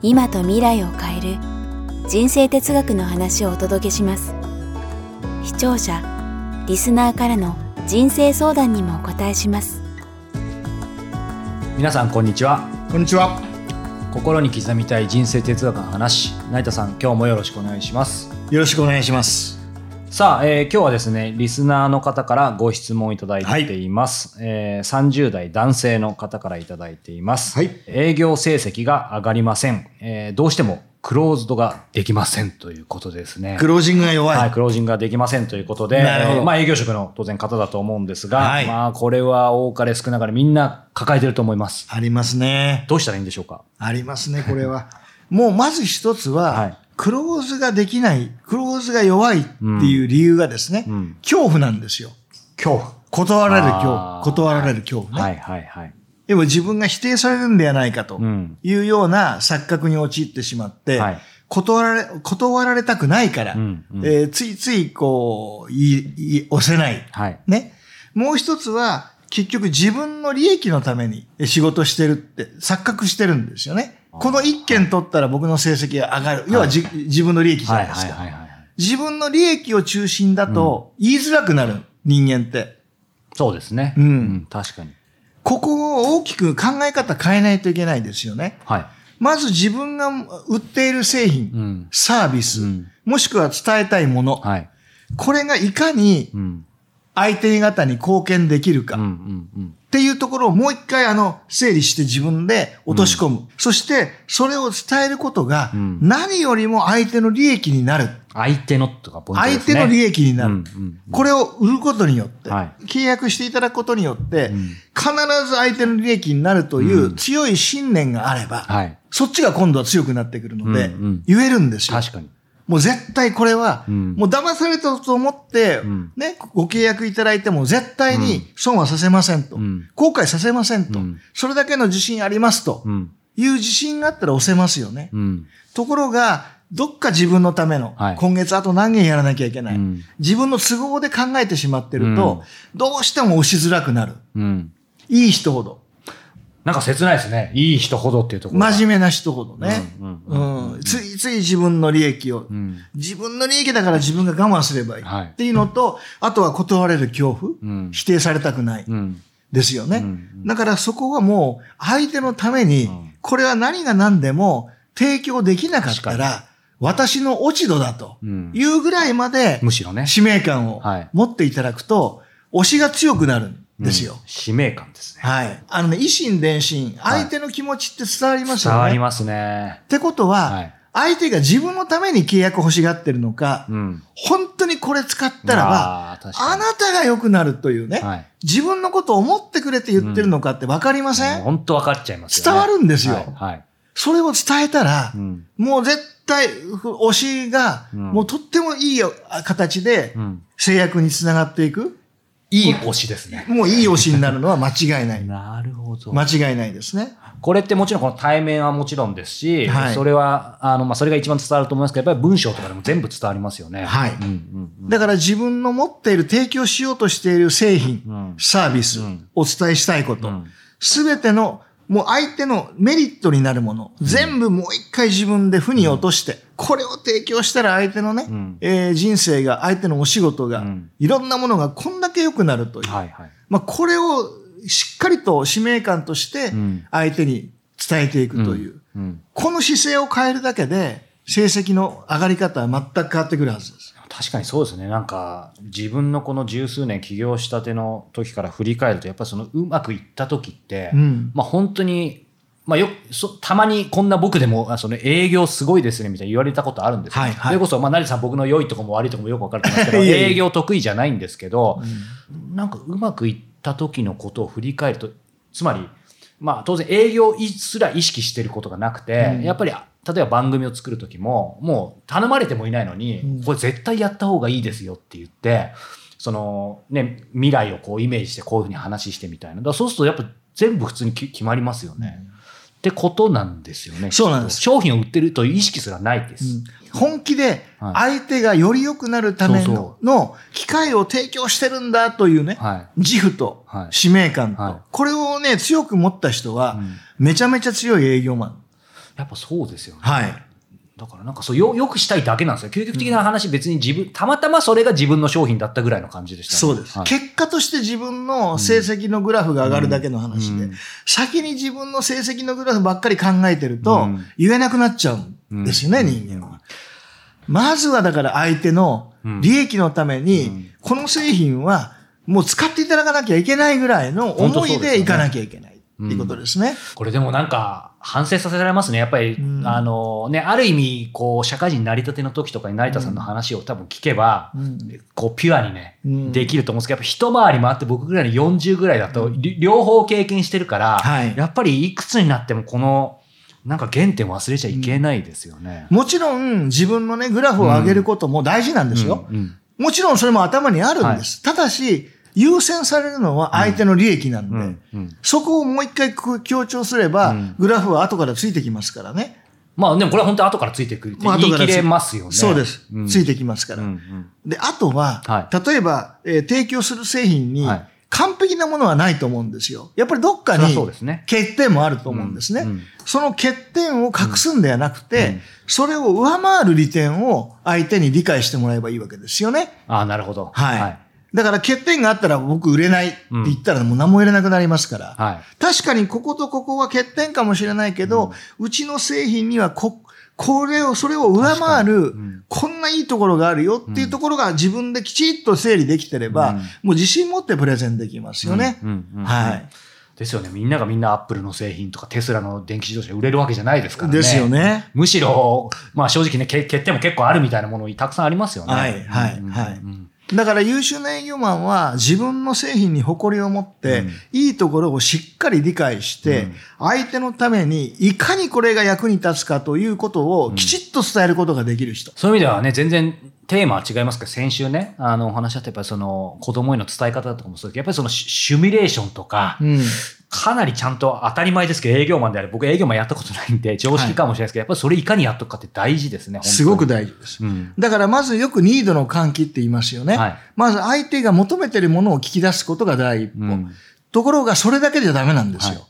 今と未来を変える人生哲学の話をお届けします。視聴者リスナーからの人生相談にもお答えします。皆さんこんにちは。こんにちは。心に刻みたい人生哲学の話。成田さん今日もよろしくお願いします。よろしくお願いします。さあ、えー今日はですねリスナーの方からご質問いただいています、えー30代男性の方からいただいています、はい。営業成績が上がりません、えーどうしてもクローズドができませんということですね。クロージングが弱い。はい、クロージングができませんということで、まあ営業職の当然方だと思うんですが、はい。まあこれは多かれ少なかれみんな抱えてると思います。ありますね。どうしたらいいんでしょうか？ありますね、これは。もうまず一つは、はいクローズができない、クローズが弱いっていう理由がですね、うん恐怖なんですよ。恐怖。断られる恐怖。断られる恐怖ね。はいはいはい。でも自分が否定されるんではないかとうんいうような錯覚に陥ってしまって、はい断られ、断られたくないから、うんうんえーついついこう、言い、言い押せない。はい。ね。もう一つは、結局自分の利益のために仕事してるって錯覚してるんですよね。この一件取ったら僕の成績が上がる。要はじ、自分の利益じゃはないいですか。はいはいはい。自分の利益を中心だと言いづらくなる、人間って。そうですね。うん確かに。ここを大きく考え方変えないといけないですよね。はい。まず自分が売っている製品、うん。サービス、うんもしくは伝えたいもの、はい。これがいかにうん。相手方に貢献できるか。うんうんうん。っていうところをもう一回あの、整理して自分で落とし込む。そして、それを伝えることがうん、何よりも相手の利益になる。相手のとかポイントですね。相手の利益になる。うんうんこれを売ることによって、はい契約していただくことによって、ん必ず相手の利益になるという強い信念があれば、はい。そっちが今度は強くなってくるので、うんうん言えるんですよ。確かに。もう絶対これは、うんもう騙されたと思って、んね、ご契約いただいても絶対に損はさせませんと。うん後悔させませんと、うんそれだけの自信ありますとうん。いう自信があったら押せますよね。うん。ところが、どっか自分のための、はい今月あと何件やらなきゃいけない、うん自分の都合で考えてしまってると、どうしても押しづらくなる。うん。いい人ほど。なんか切ないですね。いい人ほどっていうところが。真面目な人ほどね。ついつい自分の利益を、ん自分の利益だから自分が我慢すればいい。はいっていうのと、あとは断られる恐怖、うん否定されたくない。うん。ですよね。うんだからそこはもう相手のために、んこれは何が何でも提供できなかった確ら、私の落ち度だとうんいうぐらいまでむしろね。使命感をはい持っていただくと、推しが強くなるんですよ。うん使命感ですね。はい。あのね、維心伝心、相手の気持ちって伝わりますよね。伝わりますね。ってことは、はい相手が自分のために契約欲しがってるのか、うん。本当にこれ使ったらば、あなたが良くなるというね、はい自分のことを思ってくれて言ってるのかって分かりません、本当分かっちゃいますよね。伝わるんですよはい。はいそれを伝えたら、うんもう絶対、ふ推しが、んもうとってもいいよ形でうん制約につながっていく。いい推しですね。もういい推しになるのは間違いない。なるほど。間違いないですね。これってもちろんこの対面はもちろんですし、はいそれは、あの、まあ、それが一番伝わると思いますけど、やっぱり文章とかでも全部伝わりますよね。はいうんうんうんだから自分の持っている提供しようとしている製品、うんサービス、んお伝えしたいことうん、すべ、てのもう相手のメリットになるもの、全部もう一回自分で負に落として、これを提供したら相手のね、んえー人生が、相手のお仕事が、んいろんなものがこんだけ良くなるという。はいはい。まあ、これをしっかりと使命感としてん相手に伝えていくという、うん。この姿勢を変えるだけで成績の上がり方は全く変わってくるはずです。確かにそうですね。なんか、自分のこの十数年起業したての時から振り返ると、やっぱりそのうまくいった時って、うん。まあ本当に、まあよそ、たまにこんな僕でも、あその営業すごいですねみたいに言われたことあるんですよ。はいはい。それこそ、まあ成田さん僕の良いとこも悪いとこもよくわかると思いますけど、営業得意じゃないんですけど、なんかうまくいった時のことを振り返ると、つまり、まあ当然営業すら意識してることがなくて、やっぱり例えば番組を作る時も、もう頼まれてもいないのに、うんこれ絶対やった方がいいですよって言って、そのね、未来をこうイメージしてこういうふうに話してみたいな。だそうするとやっぱ全部普通にき決まりますよね。ってことなんですよね。そうなんです商品を売ってるという意識すらないです。本気ではい相手がより良くなるためのの機会を提供してるんだというね、はい。自負とはい使命感と、はいこれをね、強く持った人は、うんめちゃめちゃ強い営業マン。やっぱそうですよね。はい。だからなんかそうよ、よくしたいだけなんですよ。究極的な話、別に自分、たまたまそれが自分の商品だったぐらいの感じでしたね。そうです、はい結果として自分の成績のグラフが上がるだけの話で、うん先に自分の成績のグラフばっかり考えてるとうん、言えなくなっちゃうんですよね、うん人間は。まずはだから相手の利益のために、うんこの製品はもう使っていただかなきゃいけないぐらいの思いでいかなきゃいけないいうことですね。これでもなんか、反省させられますね。やっぱり、うんあのね、ある意味、こう、社会人になりたての時とかに成田さんの話を多分聞けば、うんこう、ピュアにね、うんできると思うんですけど、やっぱ一回り回って僕ぐらいの40ぐらいだと、り両方経験してるから、はいやっぱりいくつになってもこの、なんか原点忘れちゃいけないですよね。もちろん自分のね、グラフを上げることも大事なんですよ。うんうんもちろんそれも頭にあるんです。ただし、優先されるのは相手の利益なんで、うんうんそこをもう一回く強調すれば、うんグラフは後からついてきますからね。まあでもこれは本当後からついてくるってまあ言い切れますよね。そうです。んついてきますから。で、あとは、は例えば、えー提供する製品にはい完璧なものはないと思うんですよ。やっぱりどっかにそりゃそうですね欠点もあると思うんですね。うんうんその欠点を隠すんではなくて、うんそれを上回る利点を相手に理解してもらえばいいわけですよね。ああ、なるほど。はい。だから欠点があったら僕売れないって言ったらもう何も売れなくなりますから。はい。確かにこことここは欠点かもしれないけど、うちの製品にはこ、これを、それを上回る、んこんないいところがあるよっていうところが自分できちっと整理できてれば、うんもう自信持ってプレゼンできますよね。うんうんうんはい。ですよね。みんながみんなアップルの製品とかテスラの電気自動車売れるわけじゃないですからね。ですよね。むしろ、まあ正直ね、け欠点も結構あるみたいなものたくさんありますよね。はいはいうんはいうんだから優秀な営業マンは自分の製品に誇りを持って、うん。いいところをしっかり理解して、うん。相手のためにいかにこれが役に立つかということをきちっと伝えることができる人。そういう意味ではね、全然テーマは違いますけど、先週ね、あの、お話しあったやっぱりその、子供への伝え方とかもそうですけど、やっぱりそのシシミュレーションとか、うんかなりちゃんと当たり前ですけど、営業マンであれ、僕営業マンやったことないんで、常識かもしれないですけど、やっぱりそれいかにやっとくかって大事ですね、すごく大事です。うん。だからまずよくニードの喚起って言いますよね。はいまず相手が求めてるものを聞き出すことが第一歩。うんところがそれだけじゃダメなんですよ。はい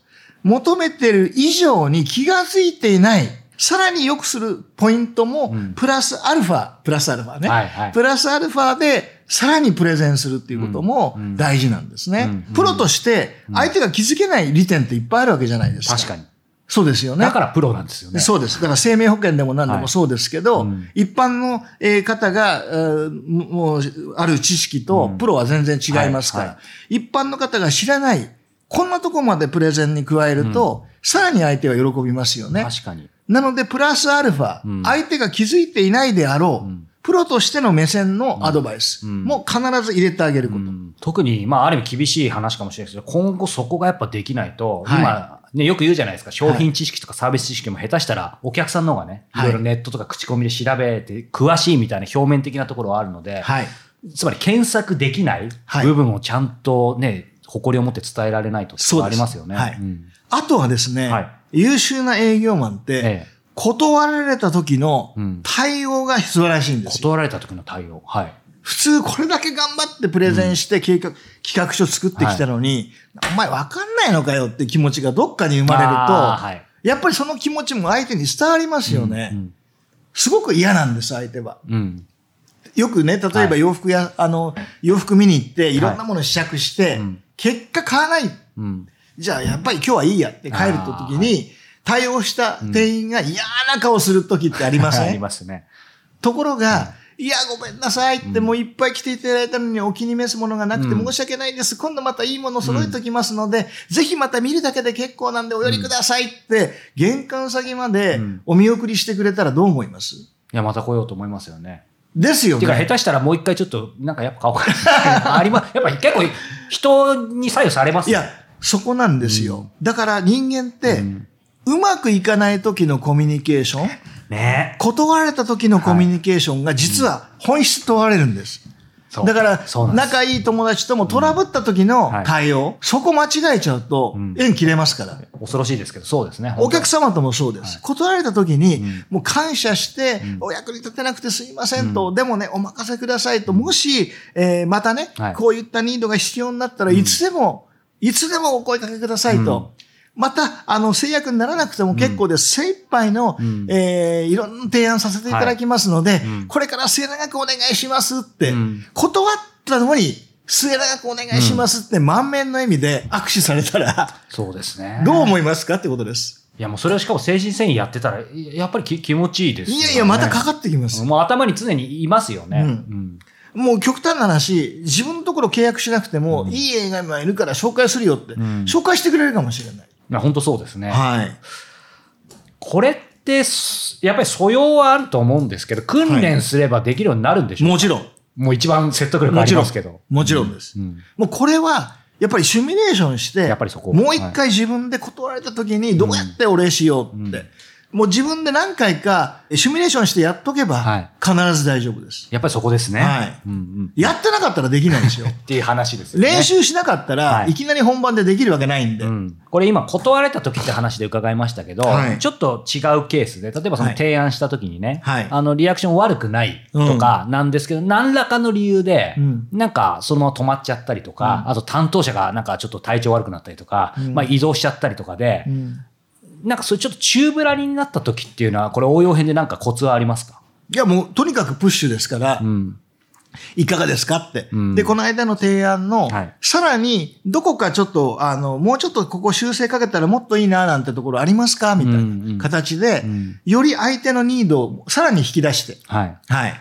求めてる以上に気がついていない。さらに良くするポイントもうん、プラスアルファ、プラスアルファね。はいはいプラスアルファで、さらにプレゼンするっていうこともうんうん大事なんですね。うんプロとして、相手が気づけない利点っていっぱいあるわけじゃないですか。確かに。そうですよね。だからプロなんですよね。そうです。だから生命保険でも何ではいもそうですけど、うん一般のえー方が、えーもう、ある知識とうんプロは全然違いますから、はいは一般の方が知らない、こんなとこまでプレゼンに加えると、さらに相手は喜びますよね。確かに。なので、プラスアルファ、うん。相手が気づいていないであろう、うん。プロとしての目線のアドバイスうん。も必ず入れてあげること。うん。特に、まあ、ある意味厳しい話かもしれないですけど、今後そこがやっぱできないと、はい。今、ね、よく言うじゃないですか、商品知識とかサービス知識も下手したら、お客さんの方がね、いはい。ろいろネットとか口コミで調べて、詳しいみたいな表面的なところはあるので、はい。つまり検索できない。部分をちゃんとね、誇りを持って伝えられないとってことがありますよね。はいんあとはですね、はい優秀な営業マンって、ええ断られた時のうん対応が素晴らしいんですよ。断られた時の対応。はい。普通これだけ頑張ってプレゼンして計画、企画書作ってきたのに、お前わかんないのかよって気持ちがどっかに生まれると、やっぱりその気持ちも相手に伝わりますよね。うんすごく嫌なんです、相手は。うん。よくね、例えばはい洋服や、あの、洋服見に行って、いろんなもの試着して、うん結果買わない。うん。じゃあやっぱり今日はいいやって帰ると時に、対応した店員が嫌な顔する時ってありません、ありますね。ところが、いや、ごめんなさいって、もういっぱい来ていただいたのにお気に召すものがなくてうん申し訳ないです。今度またいいもの揃えときますので、ぜひまた見るだけで結構なんでお寄りくださいって、玄関先までうんお見送りしてくれたらどう思います？いや、また来ようと思いますよね。ですよてか、下ね。手したらもう一回ちょっと、なんかやっぱ買おうかな。あります。やっぱ結構、人に左右されますいや、そこなんですよ。だから人間って、うまくいかない時のコミュニケーション、ね断られた時のコミュニケーションが実は本質問われるんです。そうだから仲いい友達ともトラブった時のはい。対応、そこ間違えちゃうとん。縁切れますから。恐ろしいですけど、そうですね。お客様ともそうです。断られた時に、ん。もう感謝して、お役に立てなくてすいませんと、でもね、お任せくださいと、もし、えーまたね、はい。こういったニードが必要になったらいつでも、いつでもお声かけくださいと。また、あの、制約にならなくても結構です。精一杯の、んえーいろんな提案させていただきますので、うんこれから末永くお願いしますって、うん断ったのに、末永くお願いしますって満面の意味で握手されたら、そうですね。どう思いますかってことです。いや、もうそれをしかも精神繊維やってたら、やっぱりき気持ちいいですよね。いやいや、またかかってきます。もう頭に常にいますよね。うんうんもう極端な話、自分のところ契約しなくても、いい映画がいるから紹介するよって、ん紹介してくれるかもしれない。いや、本当そうですね。はい。これって、すやっぱり素養はあると思うんですけど、訓練すればできるようになるんでしょうか、もちろん。もう一番説得力ありますけど。。もちろんです。うんもうこれは、やっぱりシミュレーションして、やっぱりそこもう一回自分で断られた時にどうやってお礼しようって、もう自分で何回かシミュレーションしてやっとけばはい、必ず大丈夫です。やっぱりそこですね。はい。うんうん。やってなかったらできないんですよ。っていう話ですよね。練習しなかったら、はい。いきなり本番でできるわけないんで。うん、これ今断られた時って話で伺いましたけど、はい。ちょっと違うケースで例えばそのはい。提案した時にね、はい。あのリアクション悪くないとかなんですけど、何らかの理由で、うん。なんかそのまま止まっちゃったりとか、あと担当者がなんかちょっと体調悪くなったりとか、うん。まあ、移動しちゃったりとかで、うんなんかそういうちょっと宙ぶらりんになった時っていうのはこれ応用編でなんかコツはありますか、いやもうとにかくプッシュですから、うん。いかがですかって。うん。で、この間の提案の、はい。さらに、どこかちょっと、あの、もうちょっとここ修正かけたらもっといいな、なんてところありますかみたいうんうん。な形で、うん。より相手のニードをさらに引き出して、はい。はい。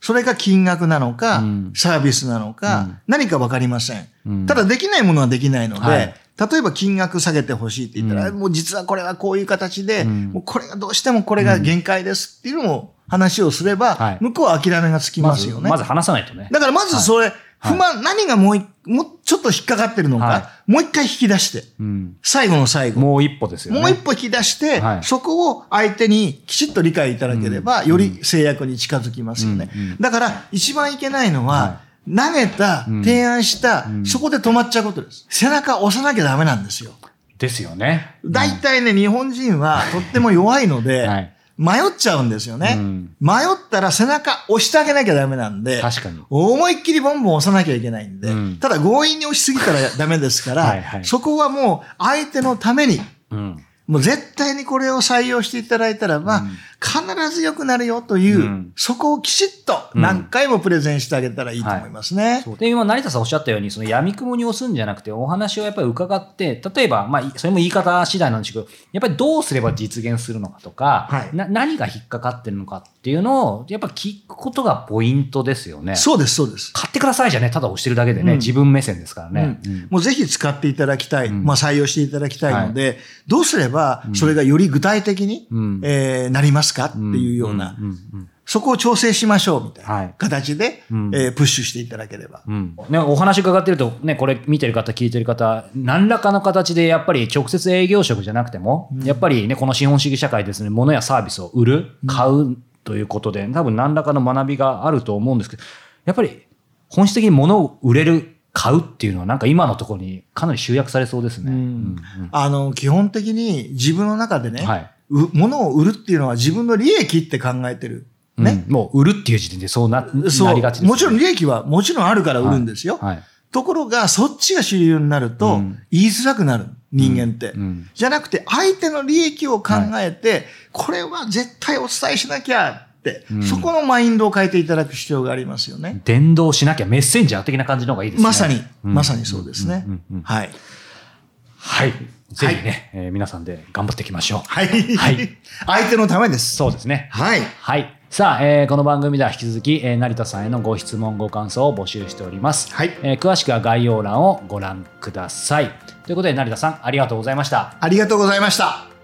それが金額なのか、うん。サービスなのか、うん。何かわかりません,、うん。ただできないものはできないので、はい例えば金額下げてほしいって言ったら、うん。もう実はこれはこういう形で、うん。もうこれがどうしてもこれが限界ですっていうのを話をすれば、はい。向こうは諦めがつきまますよね。ずまず話さないとね。だからまずそれ、不満、何がもういもうちょっと引っかかってるのか、はもう一回引き出して、うん、最後の最後。もう一歩ですよね。もう一歩引き出して、はい。そこを相手にきちっと理解いただければ、より制約に近づきますよね。うん。うん。だから、一番いけないのは、は投げた、うん提案した、んそこで止まっちゃうことです。背中押さなきゃダメなんですよ。ですよね。大体ね、日本人はとっても弱いので、はい迷っちゃうんですよね。うん迷ったら背中押してあげなきゃダメなんで、確かに。思いっきりボンボン押さなきゃいけないんで、うんただ強引に押しすぎたらダメですから、はいはいそこはもう相手のために、うんもう絶対にこれを採用していただいたらば、うん必ず良くなるよという、うん。そこをきちっと何回もプレゼンしてあげたらいいと思いますね。そう。で今成田さんおっしゃったようにその闇雲に押すんじゃなくてお話をやっぱり伺って例えば、まあ、それも言い方次第なんですけどやっぱりどうすれば実現するのかとか、はい。な何が引っかかってるのかっていうのをやっぱ聞くことがポイントですよね。そうです、そうです。買ってくださいじゃねただ押してるだけでね、うん。自分目線ですからね。もうぜひ使っていただきたい、うん。まあ採用していただきたいので、どうすればそれがより具体的に、うん。えーなりますか？っていうような、んんうんそこを調整しましょうみたいはない。形で、うん。えープッシュしていただければ。うん。ね、お話伺ってると、ね、これ見てる方、聞いてる方、何らかの形でやっぱり直接営業職じゃなくても、やっぱりね、この資本主義社会ですね、物やサービスを売る、買うということで、多分何らかの学びがあると思うんですけど、やっぱり本質的に物を売れる、買うっていうのは、なんか今のところにかなり集約されそうですね。うん。あの、基本的に自分の中でね、はい。う物を売るっていうのは自分の利益って考えてる。ね。うんもう売るっていう時点でそうなそうなりがちです、ね。もちろん利益はもちろんあるから売るんですよ。はい。ところが、そっちが主流になると、うん言いづらくなる。人間って、うんじゃなくて、相手の利益を考えて、これは絶対お伝えしなきゃって、うんそこのマインドを変えていただく必要がありますよね。伝道しなきゃメッセンジャー的な感じの方がいいですね。まさに、うんまさにそうですね。はい。はい。ぜひね、えー皆さんで頑張っていきましょう。はい。はい 相手のためです。そうですね。はい。はい。さあ、えーこの番組では引き続き、えー成田さんへのご質問、ご感想を募集しております。はいえー詳しくは概要欄をご覧ください。ということで、成田さん、ありがとうございました。ありがとうございました。